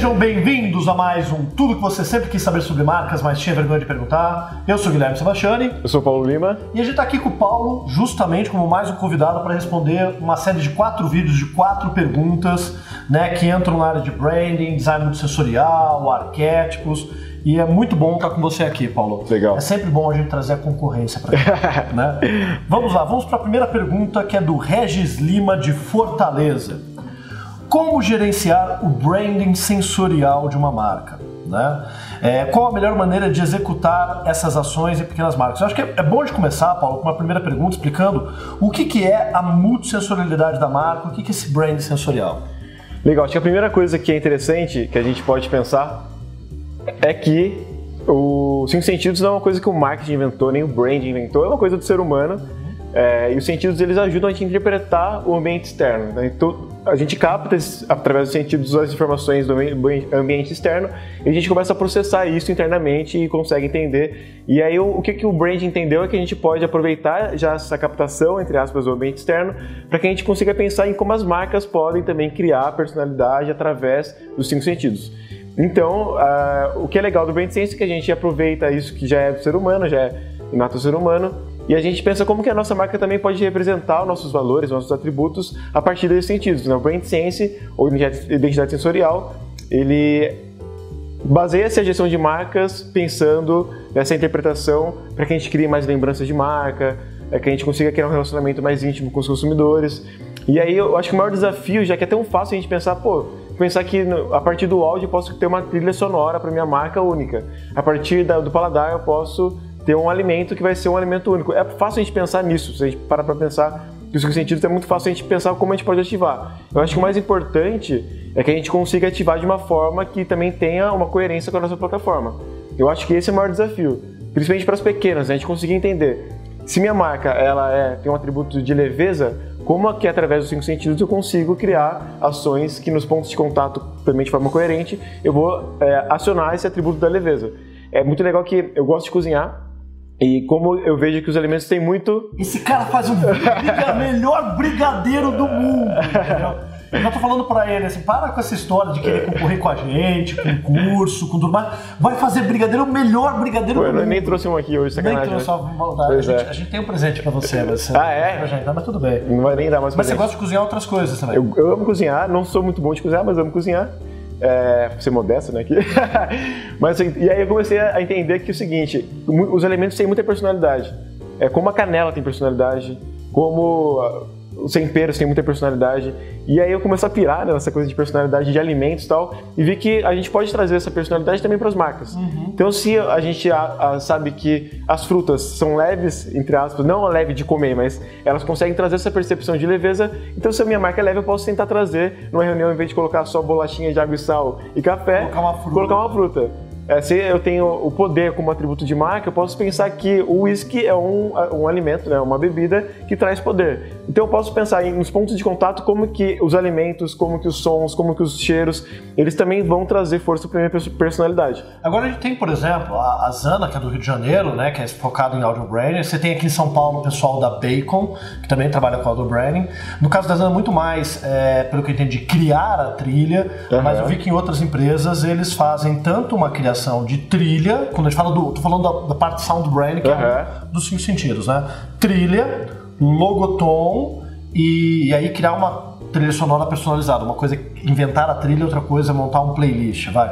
Sejam bem-vindos a mais um Tudo que você sempre quis saber sobre marcas, mas tinha vergonha de perguntar. Eu sou o Guilherme Sebastiani. Eu sou o Paulo Lima. E a gente está aqui com o Paulo, justamente como mais um convidado para responder uma série de quatro vídeos de quatro perguntas, né, que entram na área de branding, design sensorial, arquétipos. E é muito bom estar com você aqui, Paulo. Legal. É sempre bom a gente trazer a concorrência para gente, né? Vamos lá, vamos para a primeira pergunta que é do Regis Lima de Fortaleza. Como gerenciar o branding sensorial de uma marca? Né? É, qual a melhor maneira de executar essas ações em pequenas marcas? Eu acho que é, bom de começar, Paulo, com uma primeira pergunta explicando o que, que é a multissensorialidade da marca, o que, que é esse branding sensorial. Legal, acho que a primeira coisa que é interessante que a gente pode pensar é que os cinco sentidos não é uma coisa que o marketing inventou, nem o branding inventou, é uma coisa do ser humano. É, e os sentidos eles ajudam a gente a interpretar o ambiente externo. Né? Então, a gente capta, através dos sentidos, as informações do ambiente externo e a gente começa a processar isso internamente e consegue entender. E aí, o, que, que o brand entendeu é que a gente pode aproveitar já essa captação, entre aspas, do ambiente externo, para que a gente consiga pensar em como as marcas podem também criar personalidade através dos cinco sentidos. Então, uh, o que é legal do Brand Sense é que a gente aproveita isso que já é do ser humano, já é inato ser humano, e a gente pensa como que a nossa marca também pode representar os nossos valores, nossos atributos a partir desses sentidos. Né? O Brand Sense, ou identidade sensorial, ele baseia-se a gestão de marcas pensando nessa interpretação para que a gente crie mais lembranças de marca, é que a gente consiga criar um relacionamento mais íntimo com os consumidores. E aí eu acho que o maior desafio, já que é tão fácil a gente pensar, pô, pensar que a partir do áudio eu posso ter uma trilha sonora para minha marca única. A partir do paladar eu posso ter um alimento que vai ser um alimento único. É fácil a gente pensar nisso, se a gente parar para pensar que os sentidos é muito fácil a gente pensar como a gente pode ativar. Eu acho que o mais importante é que a gente consiga ativar de uma forma que também tenha uma coerência com a nossa plataforma. Eu acho que esse é o maior desafio, principalmente para as pequenas, né? a gente conseguir entender se minha marca ela é, tem um atributo de leveza, como aqui através dos cinco sentidos eu consigo criar ações que nos pontos de contato também de forma coerente eu vou é, acionar esse atributo da leveza. É muito legal que eu gosto de cozinhar, e como eu vejo que os alimentos têm muito. Esse cara faz o briga, melhor brigadeiro do mundo, entendeu? Eu já tô falando pra ele assim, para com essa história de querer concorrer com a gente, com curso, com tudo mais. Vai fazer brigadeiro, o melhor brigadeiro Pô, do mundo. Eu nem trouxe um aqui hoje, sacanagem. Nem trouxe uma maldade. A gente, é. a gente tem um presente pra você, mas Ah, é? Gente, mas tudo bem. Não vai nem dar mais Mas presente. você gosta de cozinhar outras coisas também. Eu, eu amo cozinhar, não sou muito bom de cozinhar, mas amo cozinhar. É, ser modesto, né? Aqui. Mas, assim, e aí eu comecei a entender que é o seguinte: os elementos têm muita personalidade. É como a canela tem personalidade, como os temperos têm muita personalidade. E aí eu comecei a pirar né, nessa coisa de personalidade de alimentos e tal, e vi que a gente pode trazer essa personalidade também para as marcas. Uhum. Então, se a gente a, a, sabe que as frutas são leves, entre aspas, não leve de comer, mas elas conseguem trazer essa percepção de leveza, então se a minha marca é leve, eu posso tentar trazer numa reunião, em vez de colocar só bolachinha de água e sal e café, colocar uma fruta. Colocar uma fruta. É, se eu tenho o poder como atributo de marca, eu posso pensar que o whisky é um, um alimento, né, uma bebida que traz poder. Então eu posso pensar em, nos pontos de contato como que os alimentos, como que os sons, como que os cheiros, eles também vão trazer força para minha personalidade. Agora a gente tem, por exemplo, a, a Zana, que é do Rio de Janeiro, né, que é focado em audio branding. Você tem aqui em São Paulo o pessoal da Bacon, que também trabalha com audio branding. No caso da Zana, muito mais, é, pelo que eu entendi, criar a trilha, uhum. mas eu vi que em outras empresas eles fazem tanto uma criação de trilha, quando a gente fala do. tô falando da, da parte sound branding, que uhum. é dos cinco sentidos, né? Trilha, logotom e, e aí criar uma trilha sonora personalizada. Uma coisa é inventar a trilha, outra coisa é montar um playlist, vai.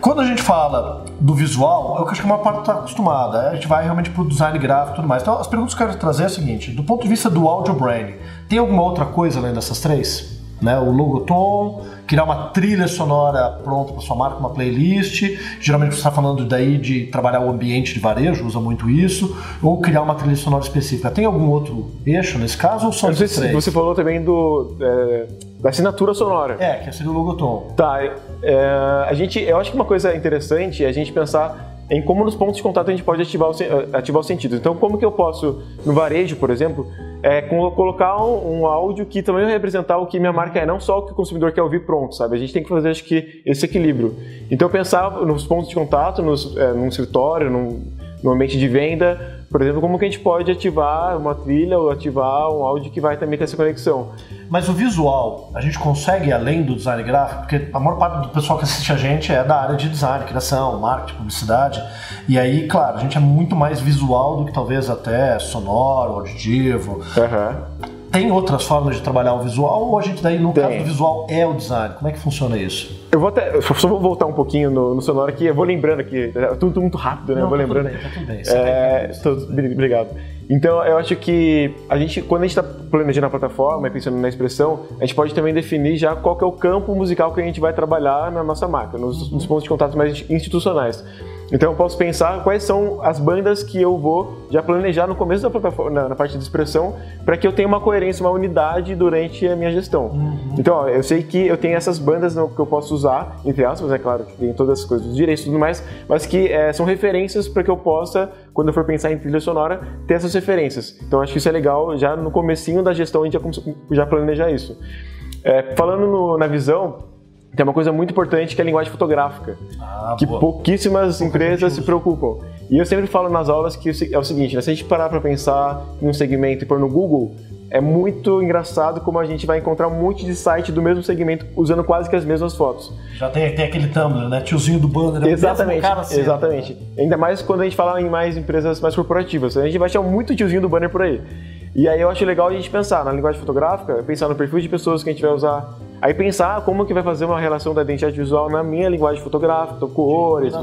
Quando a gente fala do visual, é o que acho que a maior parte está acostumada. A gente vai realmente para o design gráfico e tudo mais. Então, as perguntas que eu quero trazer é a seguinte: do ponto de vista do audio branding, tem alguma outra coisa além dessas três? Né, o logotom, criar uma trilha sonora pronta para sua marca, uma playlist. Geralmente você está falando daí de trabalhar o ambiente de varejo, usa muito isso, ou criar uma trilha sonora específica. Tem algum outro eixo nesse caso ou são esses três? Você falou também do é, da assinatura sonora. É, que seria o logotom. Tá, é, a gente, eu acho que uma coisa interessante é a gente pensar em como nos pontos de contato a gente pode ativar, o, ativar os sentidos. Então, como que eu posso, no varejo, por exemplo, é, colocar um, um, áudio que também vai representar o que minha marca é, não só o que o consumidor quer ouvir pronto, sabe? A gente tem que fazer, acho que, esse equilíbrio. Então, pensar nos pontos de contato, nos, é, num escritório, num, no ambiente de venda, Por exemplo, como que a gente pode ativar uma trilha ou ativar um áudio que vai também ter essa conexão. Mas o visual, a gente consegue ir além do design gráfico? Porque a maior parte do pessoal que assiste a gente é da área de design, criação, marketing, publicidade. E aí, claro, a gente é muito mais visual do que talvez até sonoro, auditivo. Uhum. Tem outras formas de trabalhar o visual ou a gente daí, no Tem. caso do visual, é o design? Como é que funciona isso? Eu vou até. Só vou voltar um pouquinho no, no sonoro aqui, eu vou lembrando aqui. É tudo, tudo muito rápido, né? Não, eu vou tá lembrando. Tudo bem, tá tudo bem. É, tô, obrigado. Então, eu acho que a gente, quando a gente está planejando a plataforma, pensando na expressão, a gente pode também definir já qual é o campo musical que a gente vai trabalhar na nossa marca, nos, nos pontos de contato mais institucionais. Então eu posso pensar quais são as bandas que eu vou já planejar no começo da plataforma, na, na parte de expressão, para que eu tenha uma coerência, uma unidade durante a minha gestão. Uhum. Então, ó, eu sei que eu tenho essas bandas no, que eu posso usar, entre aspas, é claro, que tem todas as coisas dos direitos e tudo mais, mas que é, são referências para que eu possa, quando eu for pensar em trilha sonora, ter essas referências. Então acho que isso é legal, já no comecinho da gestão a gente já, já planejar isso. É, falando no, na visão, tem uma coisa muito importante que é a linguagem fotográfica, ah, que boa. pouquíssimas empresas se preocupam. E eu sempre falo nas aulas que é o seguinte, né? se a gente parar para pensar em um segmento e pôr no Google, é muito engraçado como a gente vai encontrar um monte de site do mesmo segmento usando quase que as mesmas fotos. Já tem, tem aquele Tumblr, né? Tiozinho do banner. É exatamente, cara exatamente. Né? Ainda mais quando a gente fala em mais empresas mais corporativas. A gente vai achar muito tiozinho do banner por aí. E aí eu acho legal a gente pensar na linguagem fotográfica, pensar no perfil de pessoas que a gente vai usar, Aí pensar como que vai fazer uma relação da identidade visual na minha linguagem fotográfica, cores. Tipo,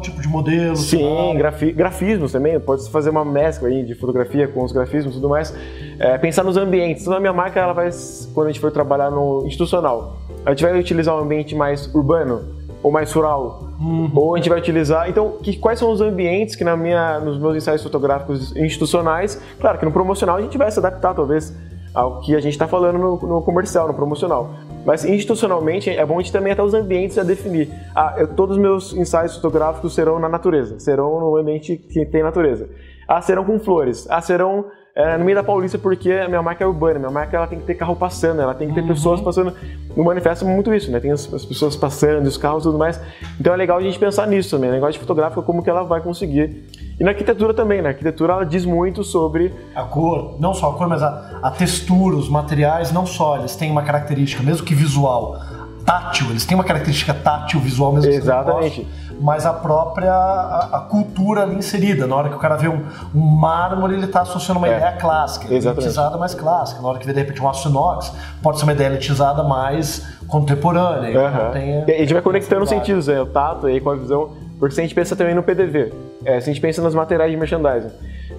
tipo de modelo. Sim, grafi grafismos também. Pode fazer uma mescla aí de fotografia com os grafismos e tudo mais. É, pensar nos ambientes. Então, a minha marca, ela vai, quando a gente for trabalhar no institucional, a gente vai utilizar um ambiente mais urbano ou mais rural. Uhum. Ou a gente vai utilizar. Então, que, quais são os ambientes que na minha, nos meus ensaios fotográficos institucionais, claro que no promocional a gente vai se adaptar, talvez, ao que a gente está falando no, no, comercial, no promocional. Mas institucionalmente é bom a gente também até os ambientes a definir. Ah, eu, todos os meus ensaios fotográficos serão na natureza, serão no ambiente que tem natureza. Ah, serão com flores. Ah, serão é, no meio da Paulista porque a minha marca é urbana, minha marca ela tem que ter carro passando, ela tem que ter uhum. pessoas passando. No manifesto muito isso, né? Tem as, as, pessoas passando, os carros e tudo mais. Então é legal a gente pensar nisso também, negócio fotográfico, como que ela vai conseguir. E na arquitetura também, na arquitetura ela diz muito sobre... A cor, não só a cor, mas a, a textura, os materiais, não só, eles têm uma característica, mesmo que visual, tátil, eles têm uma característica tátil, visual mesmo Exatamente. Que mas a própria a, a, cultura ali inserida. Na hora que o cara vê um, um mármore, ele está associando uma é. ideia clássica, elitizada mais clássica. Na hora que vê de repente um aço inox, pode ser uma ideia elitizada mais contemporânea. Uhum. Tem, e a gente vai conectando os sentidos, né? o tato aí com a visão, porque se a gente pensa também no PDV, é, se a gente pensa nos materiais de merchandising.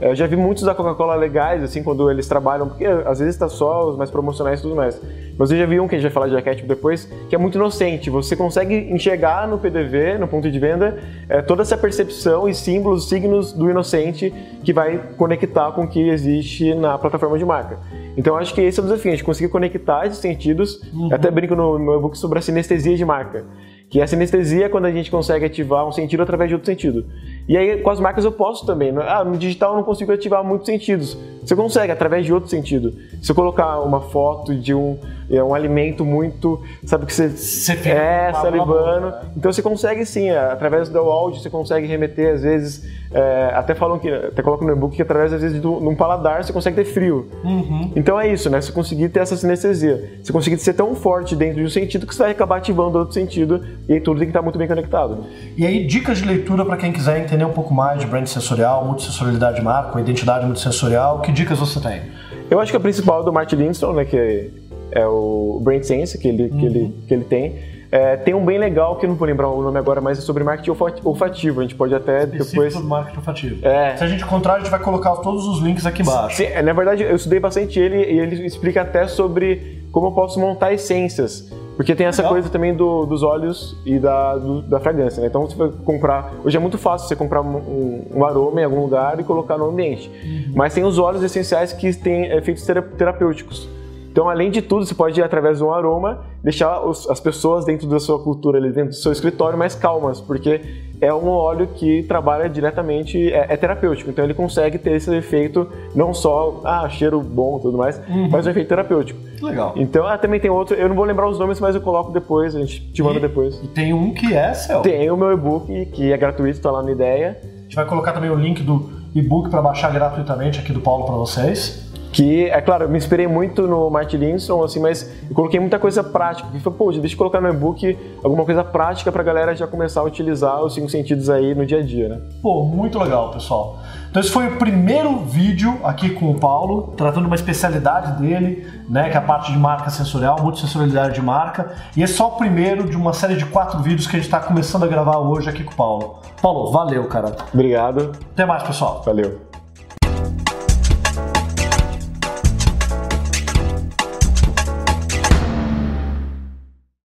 Eu já vi muitos da Coca-Cola legais, assim, quando eles trabalham, porque às vezes está só os mais promocionais e tudo mais. Mas eu já vi um que a gente vai falar de arquétipo depois, que é muito inocente. Você consegue enxergar no PDV, no ponto de venda, é, toda essa percepção e símbolos, signos do inocente que vai conectar com o que existe na plataforma de marca. Então acho que esse é o desafio, a gente conseguir conectar esses sentidos. Uhum. Até brinco no meu e-book sobre a sinestesia de marca. Que a sinestesia é quando a gente consegue ativar um sentido através de outro sentido. E aí com as marcas eu posso também. Ah, no digital eu não consigo ativar muitos sentidos. Você consegue através de outro sentido. Se eu colocar uma foto de um, é um alimento muito, sabe que você, você é salivando, né? então você consegue sim, através do áudio você consegue remeter às vezes, é, até falam que, até colocam no e-book que através às vezes de um paladar você consegue ter frio. Uhum. Então é isso, né? Você conseguir ter essa sinestesia, você conseguir ser tão forte dentro de um sentido que você vai acabar ativando outro sentido e aí tudo tem que estar muito bem conectado. E aí dicas de leitura para quem quiser entender um pouco mais de brand sensorial, multissensorialidade de marca, identidade multissensorial, que dicas você tem? Eu acho que a principal é do Martin Lindstrom, né, que é, é o Brand Sense que ele, uhum. que ele, que ele tem. É, tem um bem legal que eu não vou lembrar o nome agora, mas é sobre marketing olfativo. A gente pode até Específico depois. do marketing olfativo. É. Se a gente encontrar, a gente vai colocar todos os links aqui embaixo. Sim, na verdade, eu estudei bastante ele e ele explica até sobre como eu posso montar essências. Porque tem essa Legal. coisa também do, dos óleos e da, do, da fragrância, né? Então você vai comprar. Hoje é muito fácil você comprar um, um aroma em algum lugar e colocar no ambiente. Uhum. Mas tem os óleos essenciais que têm efeitos terapêuticos. Então, além de tudo, você pode ir através de um aroma deixar os, as pessoas dentro da sua cultura, dentro do seu escritório, mais calmas, porque é um óleo que trabalha diretamente, é, é terapêutico. Então, ele consegue ter esse efeito, não só, ah, cheiro bom e tudo mais, uhum. mas um efeito terapêutico. Legal. Então, ah, também tem outro, eu não vou lembrar os nomes, mas eu coloco depois, a gente te manda e, depois. E tem um que é, Cel? Tem o meu e-book, que é gratuito, está lá na ideia. A gente vai colocar também o link do e-book para baixar gratuitamente aqui do Paulo para vocês. Que, é claro, eu me inspirei muito no Martin Lindstrom, assim, mas eu coloquei muita coisa prática. E falei, pô, deixa eu colocar no e-book alguma coisa prática pra galera já começar a utilizar os cinco sentidos aí no dia a dia, né? Pô, muito legal, pessoal. Então esse foi o primeiro vídeo aqui com o Paulo, tratando uma especialidade dele, né, que é a parte de marca sensorial, multissensorialidade de marca. E esse é só o primeiro de uma série de quatro vídeos que a gente está começando a gravar hoje aqui com o Paulo. Paulo, valeu, cara. Obrigado. Até mais, pessoal. Valeu.